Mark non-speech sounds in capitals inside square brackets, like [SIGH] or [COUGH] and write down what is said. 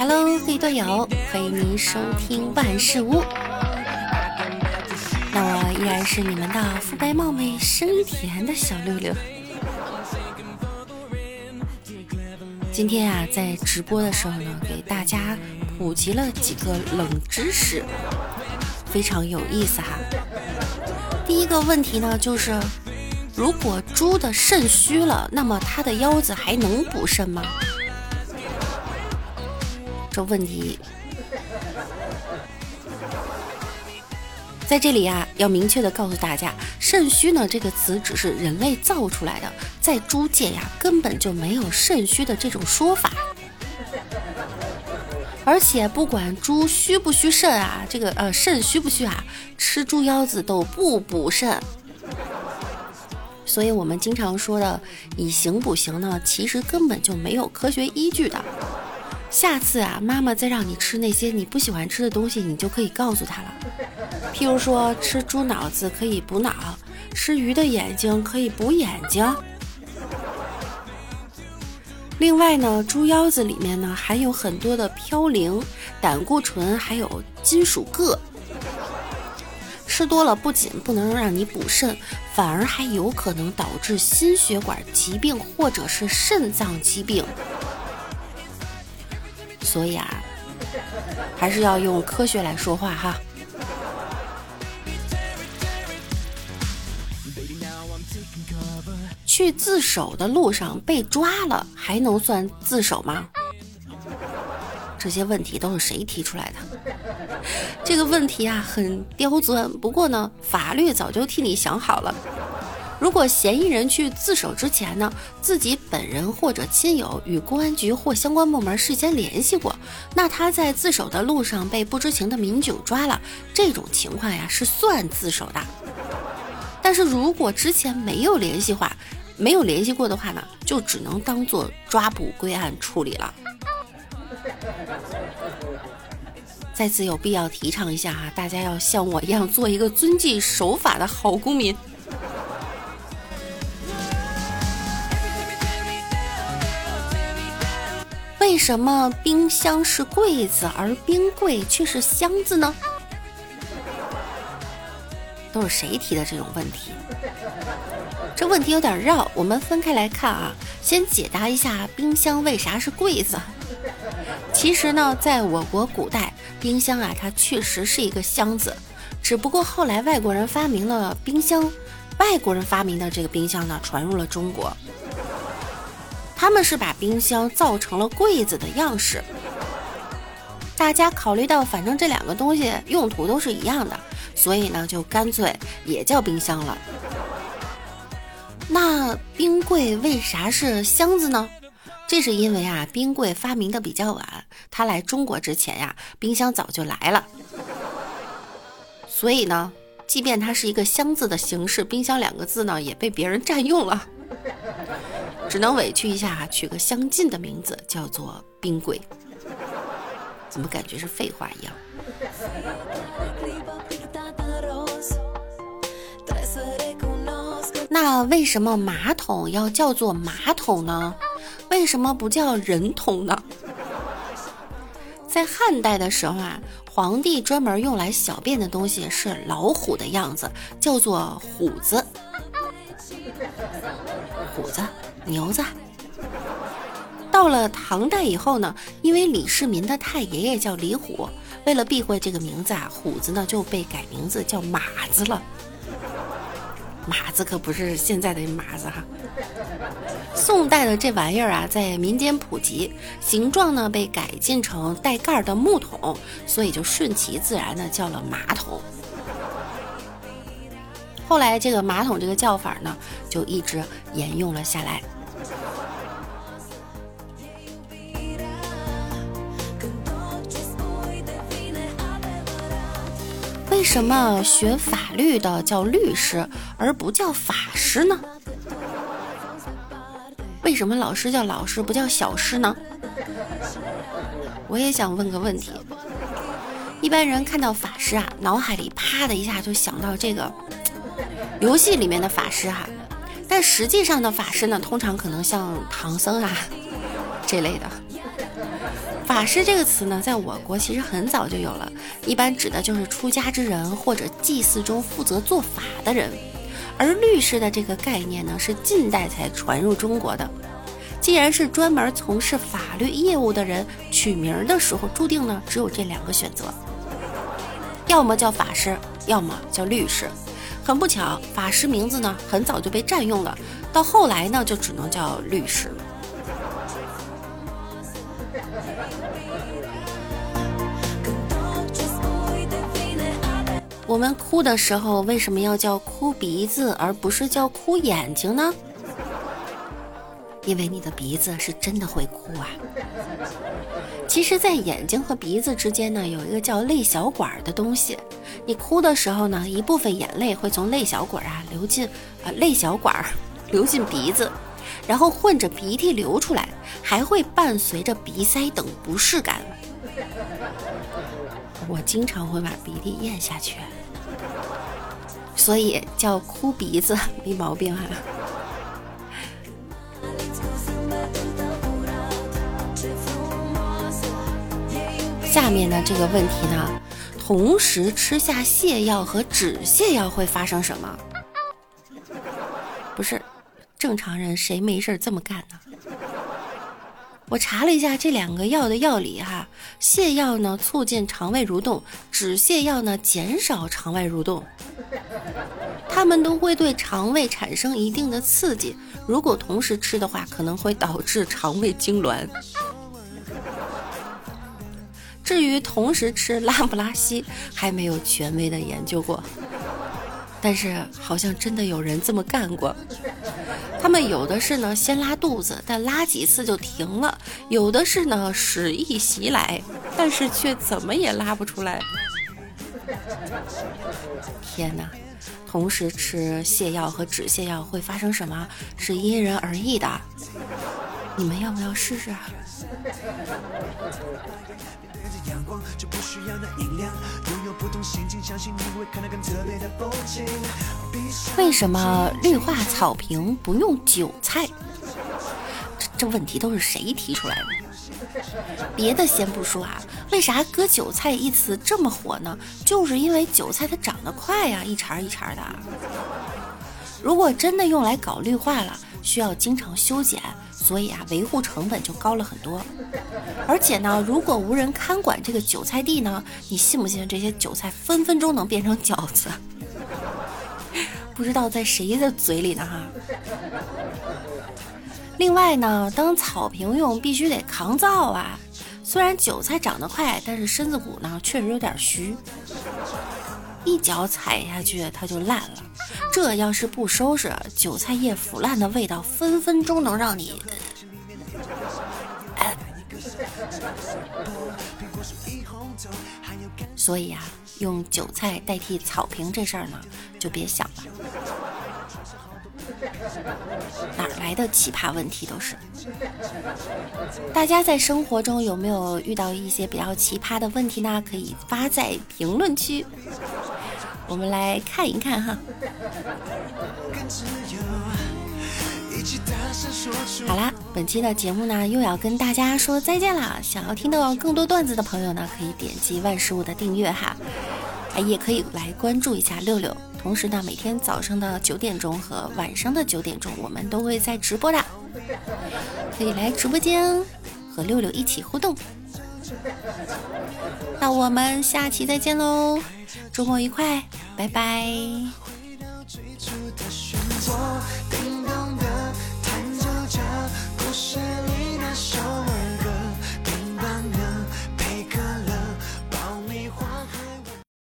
Hello，各位队友，欢迎您收听万事屋。那我依然是你们的肤白貌美、声音甜的小六六。今天啊，在直播的时候呢，给大家普及了几个冷知识，非常有意思哈。第一个问题呢，就是如果猪的肾虚了，那么它的腰子还能补肾吗？这问题，在这里啊，要明确的告诉大家，肾虚呢这个词只是人类造出来的，在猪界呀根本就没有肾虚的这种说法。而且不管猪虚不虚肾啊，这个呃肾虚不虚啊，吃猪腰子都不补肾。所以我们经常说的以形补形呢，其实根本就没有科学依据的。下次啊，妈妈再让你吃那些你不喜欢吃的东西，你就可以告诉她了。譬如说，吃猪脑子可以补脑，吃鱼的眼睛可以补眼睛。另外呢，猪腰子里面呢含有很多的嘌呤、胆固醇，还有金属铬，吃多了不仅不能让你补肾，反而还有可能导致心血管疾病或者是肾脏疾病。所以啊，还是要用科学来说话哈。去自首的路上被抓了，还能算自首吗？这些问题都是谁提出来的？这个问题啊，很刁钻。不过呢，法律早就替你想好了。如果嫌疑人去自首之前呢，自己本人或者亲友与公安局或相关部门事先联系过，那他在自首的路上被不知情的民警抓了，这种情况呀是算自首的。但是如果之前没有联系话，没有联系过的话呢，就只能当做抓捕归案处理了。在此有必要提倡一下哈，大家要像我一样做一个遵纪守法的好公民。什么冰箱是柜子，而冰柜却是箱子呢？都是谁提的这种问题？这问题有点绕，我们分开来看啊。先解答一下冰箱为啥是柜子。其实呢，在我国古代，冰箱啊，它确实是一个箱子，只不过后来外国人发明了冰箱，外国人发明的这个冰箱呢，传入了中国。他们是把冰箱造成了柜子的样式。大家考虑到，反正这两个东西用途都是一样的，所以呢，就干脆也叫冰箱了。那冰柜为啥是箱子呢？这是因为啊，冰柜发明的比较晚，它来中国之前呀，冰箱早就来了。所以呢，即便它是一个箱子的形式，冰箱两个字呢，也被别人占用了。只能委屈一下，取个相近的名字，叫做冰柜。怎么感觉是废话一样？那为什么马桶要叫做马桶呢？为什么不叫人桶呢？在汉代的时候啊，皇帝专门用来小便的东西是老虎的样子，叫做虎子。虎子。牛子，到了唐代以后呢，因为李世民的太爷爷叫李虎，为了避讳这个名字啊，虎子呢就被改名字叫马子了。马子可不是现在的马子哈。宋代的这玩意儿啊，在民间普及，形状呢被改进成带盖儿的木桶，所以就顺其自然的叫了马桶。后来这个马桶这个叫法呢，就一直沿用了下来。为什么学法律的叫律师而不叫法师呢？为什么老师叫老师不叫小师呢？我也想问个问题。一般人看到法师啊，脑海里啪的一下就想到这个游戏里面的法师哈，但实际上的法师呢，通常可能像唐僧啊 [LAUGHS] 这类的。法师这个词呢，在我国其实很早就有了，一般指的就是出家之人或者祭祀中负责做法的人。而律师的这个概念呢，是近代才传入中国的。既然是专门从事法律业务的人，取名的时候注定呢只有这两个选择，要么叫法师，要么叫律师。很不巧，法师名字呢很早就被占用了，到后来呢就只能叫律师我们哭的时候为什么要叫哭鼻子，而不是叫哭眼睛呢？因为你的鼻子是真的会哭啊。其实，在眼睛和鼻子之间呢，有一个叫泪小管的东西。你哭的时候呢，一部分眼泪会从泪小管啊流进啊泪小管 [LAUGHS] 流进鼻子，然后混着鼻涕流出来，还会伴随着鼻塞等不适感。我经常会把鼻涕咽下去。所以叫哭鼻子没毛病哈。下面的这个问题呢，同时吃下泻药和止泻药会发生什么？不是，正常人谁没事这么干呢？我查了一下这两个药的药理哈，泻药呢促进肠胃蠕动，止泻药呢减少肠胃蠕动，它们都会对肠胃产生一定的刺激，如果同时吃的话，可能会导致肠胃痉挛。至于同时吃拉不拉稀，还没有权威的研究过，但是好像真的有人这么干过。他们有的是呢，先拉肚子，但拉几次就停了；有的是呢，屎意袭来，但是却怎么也拉不出来。[LAUGHS] 天哪！同时吃泻药和止泻药会发生什么？是因人而异的。你们要不要试试？为什么绿化草坪不用韭菜？这这问题都是谁提出来的？别的先不说啊，为啥割韭菜一词这么火呢？就是因为韭菜它长得快呀，一茬一茬的。如果真的用来搞绿化了，需要经常修剪。所以啊，维护成本就高了很多。而且呢，如果无人看管这个韭菜地呢，你信不信这些韭菜分分钟能变成饺子？[LAUGHS] 不知道在谁的嘴里呢哈。另外呢，当草坪用必须得抗造啊。虽然韭菜长得快，但是身子骨呢确实有点虚，一脚踩下去它就烂了。这要是不收拾，韭菜叶腐烂的味道分分钟能让你。所以啊，用韭菜代替草坪这事儿呢，就别想了。哪来的奇葩问题都是？大家在生活中有没有遇到一些比较奇葩的问题呢？可以发在评论区。我们来看一看哈。好啦，本期的节目呢又要跟大家说再见啦！想要听到更多段子的朋友呢，可以点击万事物的订阅哈，哎，也可以来关注一下六六。同时呢，每天早上的九点钟和晚上的九点钟，我们都会在直播的，可以来直播间和六六一起互动。那我们下期再见喽！周末愉快，拜拜。